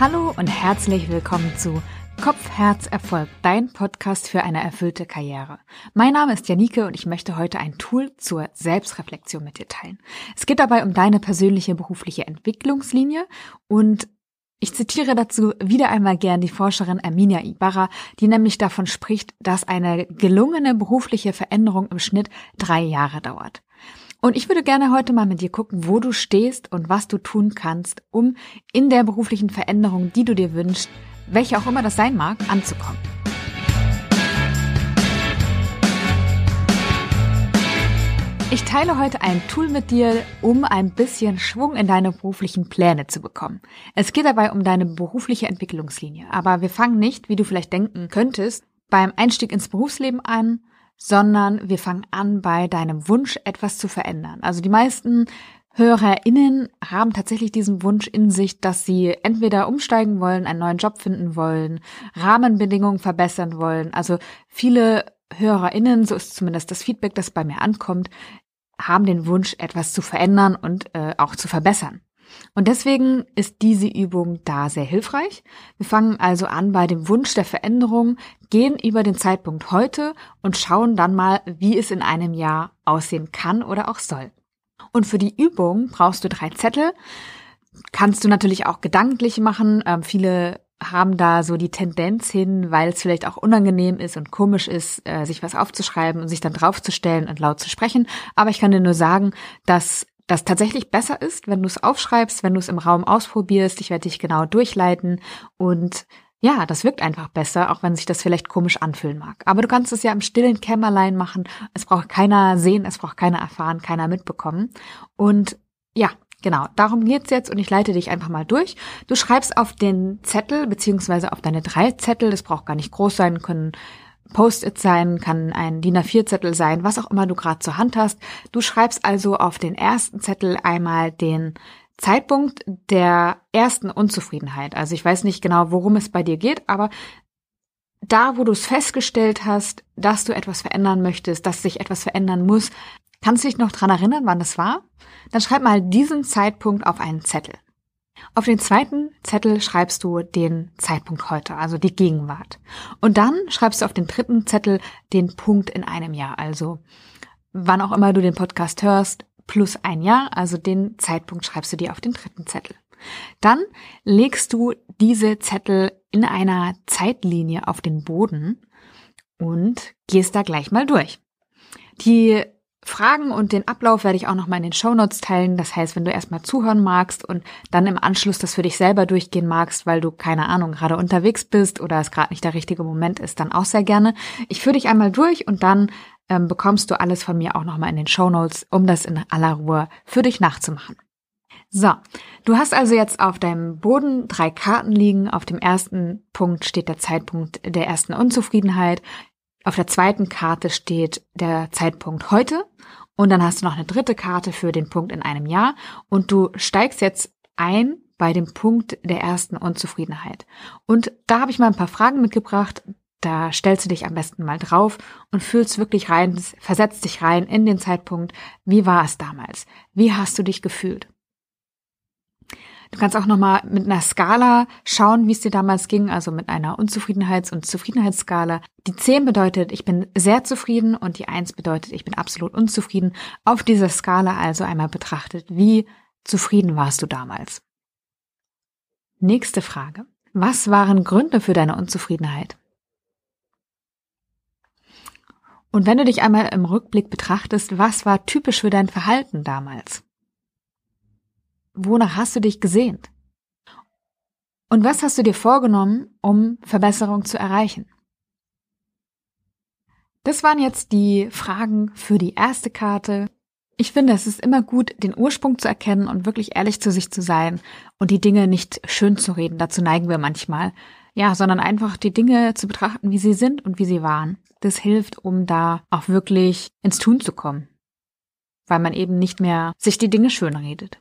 Hallo und herzlich willkommen zu Kopf, Herz, Erfolg, dein Podcast für eine erfüllte Karriere. Mein Name ist Janike und ich möchte heute ein Tool zur Selbstreflexion mit dir teilen. Es geht dabei um deine persönliche berufliche Entwicklungslinie und ich zitiere dazu wieder einmal gern die Forscherin Erminia Ibarra, die nämlich davon spricht, dass eine gelungene berufliche Veränderung im Schnitt drei Jahre dauert. Und ich würde gerne heute mal mit dir gucken, wo du stehst und was du tun kannst, um in der beruflichen Veränderung, die du dir wünschst, welche auch immer das sein mag, anzukommen. Ich teile heute ein Tool mit dir, um ein bisschen Schwung in deine beruflichen Pläne zu bekommen. Es geht dabei um deine berufliche Entwicklungslinie. Aber wir fangen nicht, wie du vielleicht denken könntest, beim Einstieg ins Berufsleben an, sondern wir fangen an bei deinem Wunsch, etwas zu verändern. Also die meisten HörerInnen haben tatsächlich diesen Wunsch in sich, dass sie entweder umsteigen wollen, einen neuen Job finden wollen, Rahmenbedingungen verbessern wollen. Also viele HörerInnen, so ist zumindest das Feedback, das bei mir ankommt, haben den Wunsch, etwas zu verändern und äh, auch zu verbessern. Und deswegen ist diese Übung da sehr hilfreich. Wir fangen also an bei dem Wunsch der Veränderung, gehen über den Zeitpunkt heute und schauen dann mal, wie es in einem Jahr aussehen kann oder auch soll. Und für die Übung brauchst du drei Zettel. Kannst du natürlich auch gedanklich machen. Ähm, viele haben da so die Tendenz hin, weil es vielleicht auch unangenehm ist und komisch ist, äh, sich was aufzuschreiben und sich dann draufzustellen und laut zu sprechen. Aber ich kann dir nur sagen, dass das tatsächlich besser ist, wenn du es aufschreibst, wenn du es im Raum ausprobierst. Ich werde dich genau durchleiten und ja, das wirkt einfach besser, auch wenn sich das vielleicht komisch anfühlen mag. Aber du kannst es ja im stillen Kämmerlein machen. Es braucht keiner sehen, es braucht keiner erfahren, keiner mitbekommen. Und ja, Genau, darum geht's jetzt und ich leite dich einfach mal durch. Du schreibst auf den Zettel beziehungsweise auf deine drei Zettel, das braucht gar nicht groß sein, können Post-it sein, kann ein DIN A4-Zettel sein, was auch immer du gerade zur Hand hast. Du schreibst also auf den ersten Zettel einmal den Zeitpunkt der ersten Unzufriedenheit. Also ich weiß nicht genau, worum es bei dir geht, aber da, wo du es festgestellt hast, dass du etwas verändern möchtest, dass sich etwas verändern muss, kannst du dich noch dran erinnern, wann das war? Dann schreib mal diesen Zeitpunkt auf einen Zettel. Auf den zweiten Zettel schreibst du den Zeitpunkt heute, also die Gegenwart. Und dann schreibst du auf den dritten Zettel den Punkt in einem Jahr, also wann auch immer du den Podcast hörst, plus ein Jahr, also den Zeitpunkt schreibst du dir auf den dritten Zettel. Dann legst du diese Zettel in einer Zeitlinie auf den Boden und gehst da gleich mal durch. Die Fragen und den Ablauf werde ich auch nochmal in den Shownotes teilen. Das heißt, wenn du erstmal zuhören magst und dann im Anschluss das für dich selber durchgehen magst, weil du keine Ahnung gerade unterwegs bist oder es gerade nicht der richtige Moment ist, dann auch sehr gerne. Ich führe dich einmal durch und dann ähm, bekommst du alles von mir auch nochmal in den Shownotes, um das in aller Ruhe für dich nachzumachen. So, du hast also jetzt auf deinem Boden drei Karten liegen. Auf dem ersten Punkt steht der Zeitpunkt der ersten Unzufriedenheit. Auf der zweiten Karte steht der Zeitpunkt heute und dann hast du noch eine dritte Karte für den Punkt in einem Jahr und du steigst jetzt ein bei dem Punkt der ersten Unzufriedenheit. Und da habe ich mal ein paar Fragen mitgebracht. Da stellst du dich am besten mal drauf und fühlst wirklich rein, versetzt dich rein in den Zeitpunkt. Wie war es damals? Wie hast du dich gefühlt? Du kannst auch nochmal mit einer Skala schauen, wie es dir damals ging, also mit einer Unzufriedenheits- und Zufriedenheitsskala. Die 10 bedeutet, ich bin sehr zufrieden und die 1 bedeutet, ich bin absolut unzufrieden. Auf dieser Skala also einmal betrachtet, wie zufrieden warst du damals? Nächste Frage. Was waren Gründe für deine Unzufriedenheit? Und wenn du dich einmal im Rückblick betrachtest, was war typisch für dein Verhalten damals? Wonach hast du dich gesehnt? Und was hast du dir vorgenommen, um Verbesserung zu erreichen? Das waren jetzt die Fragen für die erste Karte. Ich finde, es ist immer gut, den Ursprung zu erkennen und wirklich ehrlich zu sich zu sein und die Dinge nicht schön zu reden. Dazu neigen wir manchmal. Ja, sondern einfach die Dinge zu betrachten, wie sie sind und wie sie waren. Das hilft, um da auch wirklich ins Tun zu kommen. Weil man eben nicht mehr sich die Dinge schön redet.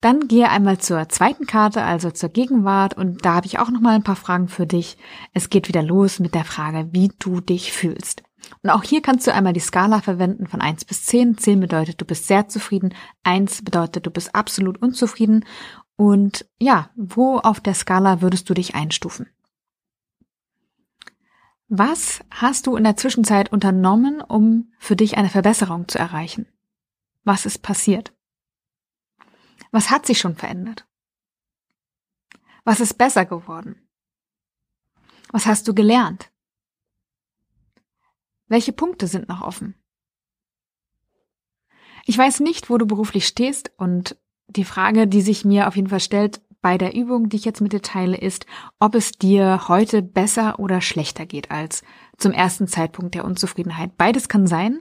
Dann gehe einmal zur zweiten Karte, also zur Gegenwart, und da habe ich auch noch mal ein paar Fragen für dich. Es geht wieder los mit der Frage, wie du dich fühlst. Und auch hier kannst du einmal die Skala verwenden von 1 bis 10. 10 bedeutet, du bist sehr zufrieden, 1 bedeutet, du bist absolut unzufrieden. Und ja, wo auf der Skala würdest du dich einstufen? Was hast du in der Zwischenzeit unternommen, um für dich eine Verbesserung zu erreichen? Was ist passiert? Was hat sich schon verändert? Was ist besser geworden? Was hast du gelernt? Welche Punkte sind noch offen? Ich weiß nicht, wo du beruflich stehst und die Frage, die sich mir auf jeden Fall stellt, bei der Übung, die ich jetzt mit dir teile, ist, ob es dir heute besser oder schlechter geht als zum ersten Zeitpunkt der Unzufriedenheit. Beides kann sein.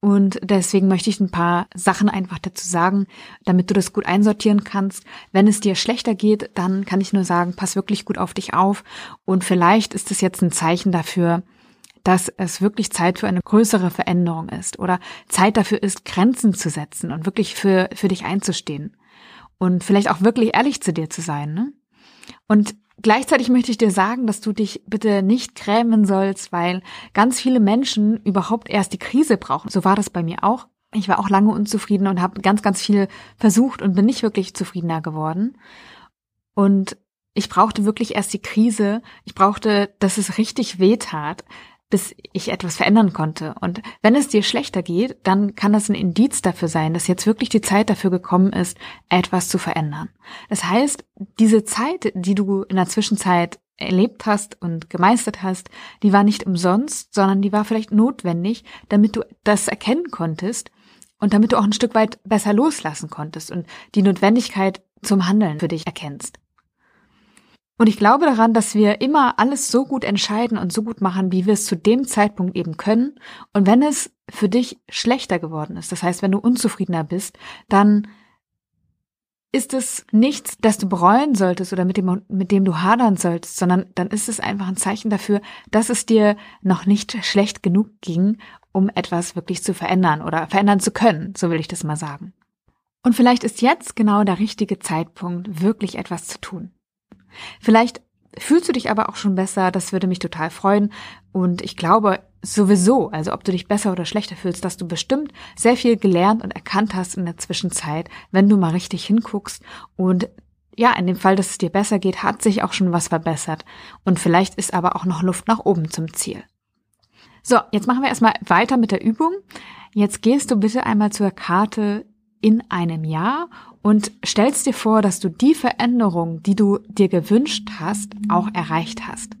Und deswegen möchte ich ein paar Sachen einfach dazu sagen, damit du das gut einsortieren kannst. Wenn es dir schlechter geht, dann kann ich nur sagen, pass wirklich gut auf dich auf. Und vielleicht ist es jetzt ein Zeichen dafür, dass es wirklich Zeit für eine größere Veränderung ist oder Zeit dafür ist, Grenzen zu setzen und wirklich für, für dich einzustehen und vielleicht auch wirklich ehrlich zu dir zu sein. Ne? Und gleichzeitig möchte ich dir sagen, dass du dich bitte nicht grämen sollst, weil ganz viele Menschen überhaupt erst die Krise brauchen. So war das bei mir auch. Ich war auch lange unzufrieden und habe ganz, ganz viel versucht und bin nicht wirklich zufriedener geworden. Und ich brauchte wirklich erst die Krise. Ich brauchte, dass es richtig weh tat, bis ich etwas verändern konnte. Und wenn es dir schlechter geht, dann kann das ein Indiz dafür sein, dass jetzt wirklich die Zeit dafür gekommen ist, etwas zu verändern. Das heißt, diese Zeit, die du in der Zwischenzeit erlebt hast und gemeistert hast, die war nicht umsonst, sondern die war vielleicht notwendig, damit du das erkennen konntest und damit du auch ein Stück weit besser loslassen konntest und die Notwendigkeit zum Handeln für dich erkennst. Und ich glaube daran, dass wir immer alles so gut entscheiden und so gut machen, wie wir es zu dem Zeitpunkt eben können. Und wenn es für dich schlechter geworden ist, das heißt, wenn du unzufriedener bist, dann ist es nichts, das du bereuen solltest oder mit dem, mit dem du hadern solltest, sondern dann ist es einfach ein Zeichen dafür, dass es dir noch nicht schlecht genug ging, um etwas wirklich zu verändern oder verändern zu können, so will ich das mal sagen. Und vielleicht ist jetzt genau der richtige Zeitpunkt, wirklich etwas zu tun. Vielleicht fühlst du dich aber auch schon besser, das würde mich total freuen. Und ich glaube sowieso, also ob du dich besser oder schlechter fühlst, dass du bestimmt sehr viel gelernt und erkannt hast in der Zwischenzeit, wenn du mal richtig hinguckst. Und ja, in dem Fall, dass es dir besser geht, hat sich auch schon was verbessert. Und vielleicht ist aber auch noch Luft nach oben zum Ziel. So, jetzt machen wir erstmal weiter mit der Übung. Jetzt gehst du bitte einmal zur Karte in einem Jahr und stellst dir vor, dass du die Veränderung, die du dir gewünscht hast, auch erreicht hast.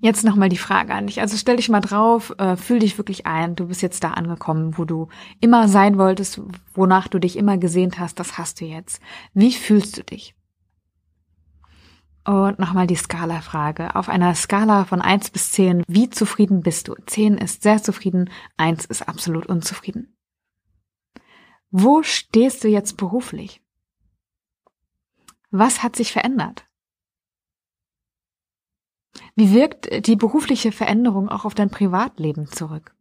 Jetzt nochmal die Frage an dich. Also stell dich mal drauf, äh, fühl dich wirklich ein. Du bist jetzt da angekommen, wo du immer sein wolltest, wonach du dich immer gesehnt hast. Das hast du jetzt. Wie fühlst du dich? Und nochmal die Skala-Frage. Auf einer Skala von eins bis zehn, wie zufrieden bist du? Zehn ist sehr zufrieden, eins ist absolut unzufrieden. Wo stehst du jetzt beruflich? Was hat sich verändert? Wie wirkt die berufliche Veränderung auch auf dein Privatleben zurück?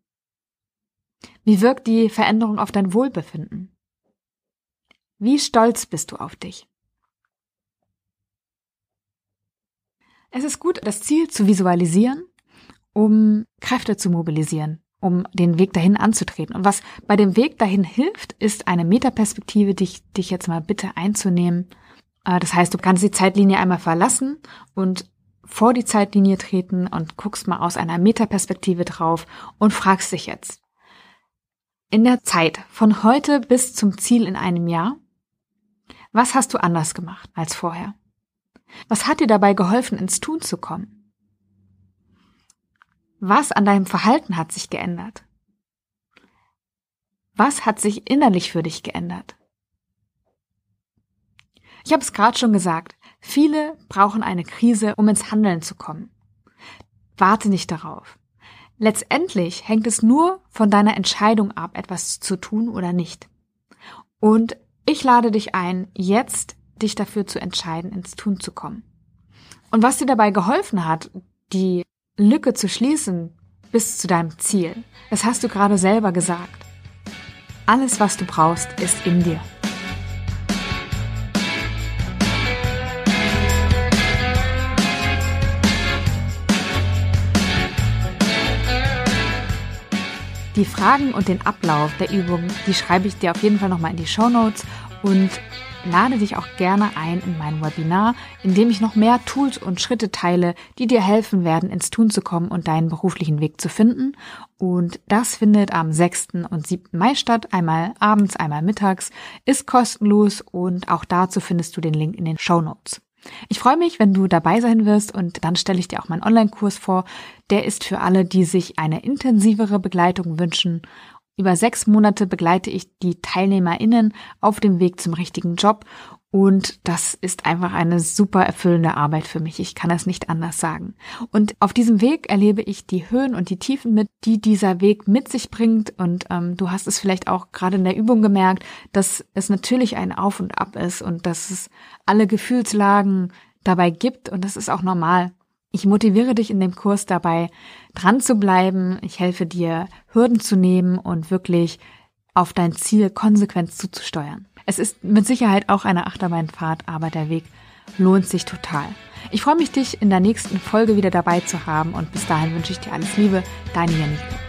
Wie wirkt die Veränderung auf dein Wohlbefinden? Wie stolz bist du auf dich? Es ist gut, das Ziel zu visualisieren, um Kräfte zu mobilisieren, um den Weg dahin anzutreten. Und was bei dem Weg dahin hilft, ist eine Metaperspektive, dich, dich jetzt mal bitte einzunehmen. Äh, das heißt, du kannst die Zeitlinie einmal verlassen und vor die Zeitlinie treten und guckst mal aus einer Metaperspektive drauf und fragst dich jetzt, in der Zeit von heute bis zum Ziel in einem Jahr, was hast du anders gemacht als vorher? Was hat dir dabei geholfen, ins Tun zu kommen? Was an deinem Verhalten hat sich geändert? Was hat sich innerlich für dich geändert? Ich habe es gerade schon gesagt, viele brauchen eine Krise, um ins Handeln zu kommen. Warte nicht darauf. Letztendlich hängt es nur von deiner Entscheidung ab, etwas zu tun oder nicht. Und ich lade dich ein, jetzt dich dafür zu entscheiden, ins Tun zu kommen. Und was dir dabei geholfen hat, die Lücke zu schließen bis zu deinem Ziel. Das hast du gerade selber gesagt. Alles, was du brauchst, ist in dir. Die Fragen und den Ablauf der Übung, die schreibe ich dir auf jeden Fall nochmal in die Show Notes und lade dich auch gerne ein in mein Webinar, in dem ich noch mehr Tools und Schritte teile, die dir helfen werden, ins Tun zu kommen und deinen beruflichen Weg zu finden. Und das findet am 6. und 7. Mai statt, einmal abends, einmal mittags, ist kostenlos und auch dazu findest du den Link in den Show Notes. Ich freue mich, wenn du dabei sein wirst und dann stelle ich dir auch meinen Online-Kurs vor. Der ist für alle, die sich eine intensivere Begleitung wünschen über sechs Monate begleite ich die TeilnehmerInnen auf dem Weg zum richtigen Job und das ist einfach eine super erfüllende Arbeit für mich. Ich kann es nicht anders sagen. Und auf diesem Weg erlebe ich die Höhen und die Tiefen mit, die dieser Weg mit sich bringt. Und ähm, du hast es vielleicht auch gerade in der Übung gemerkt, dass es natürlich ein Auf und Ab ist und dass es alle Gefühlslagen dabei gibt und das ist auch normal. Ich motiviere dich in dem Kurs dabei, dran zu bleiben. Ich helfe dir, Hürden zu nehmen und wirklich auf dein Ziel konsequent zuzusteuern. Es ist mit Sicherheit auch eine Achterbahnfahrt, aber der Weg lohnt sich total. Ich freue mich, dich in der nächsten Folge wieder dabei zu haben und bis dahin wünsche ich dir alles Liebe, deine Janike.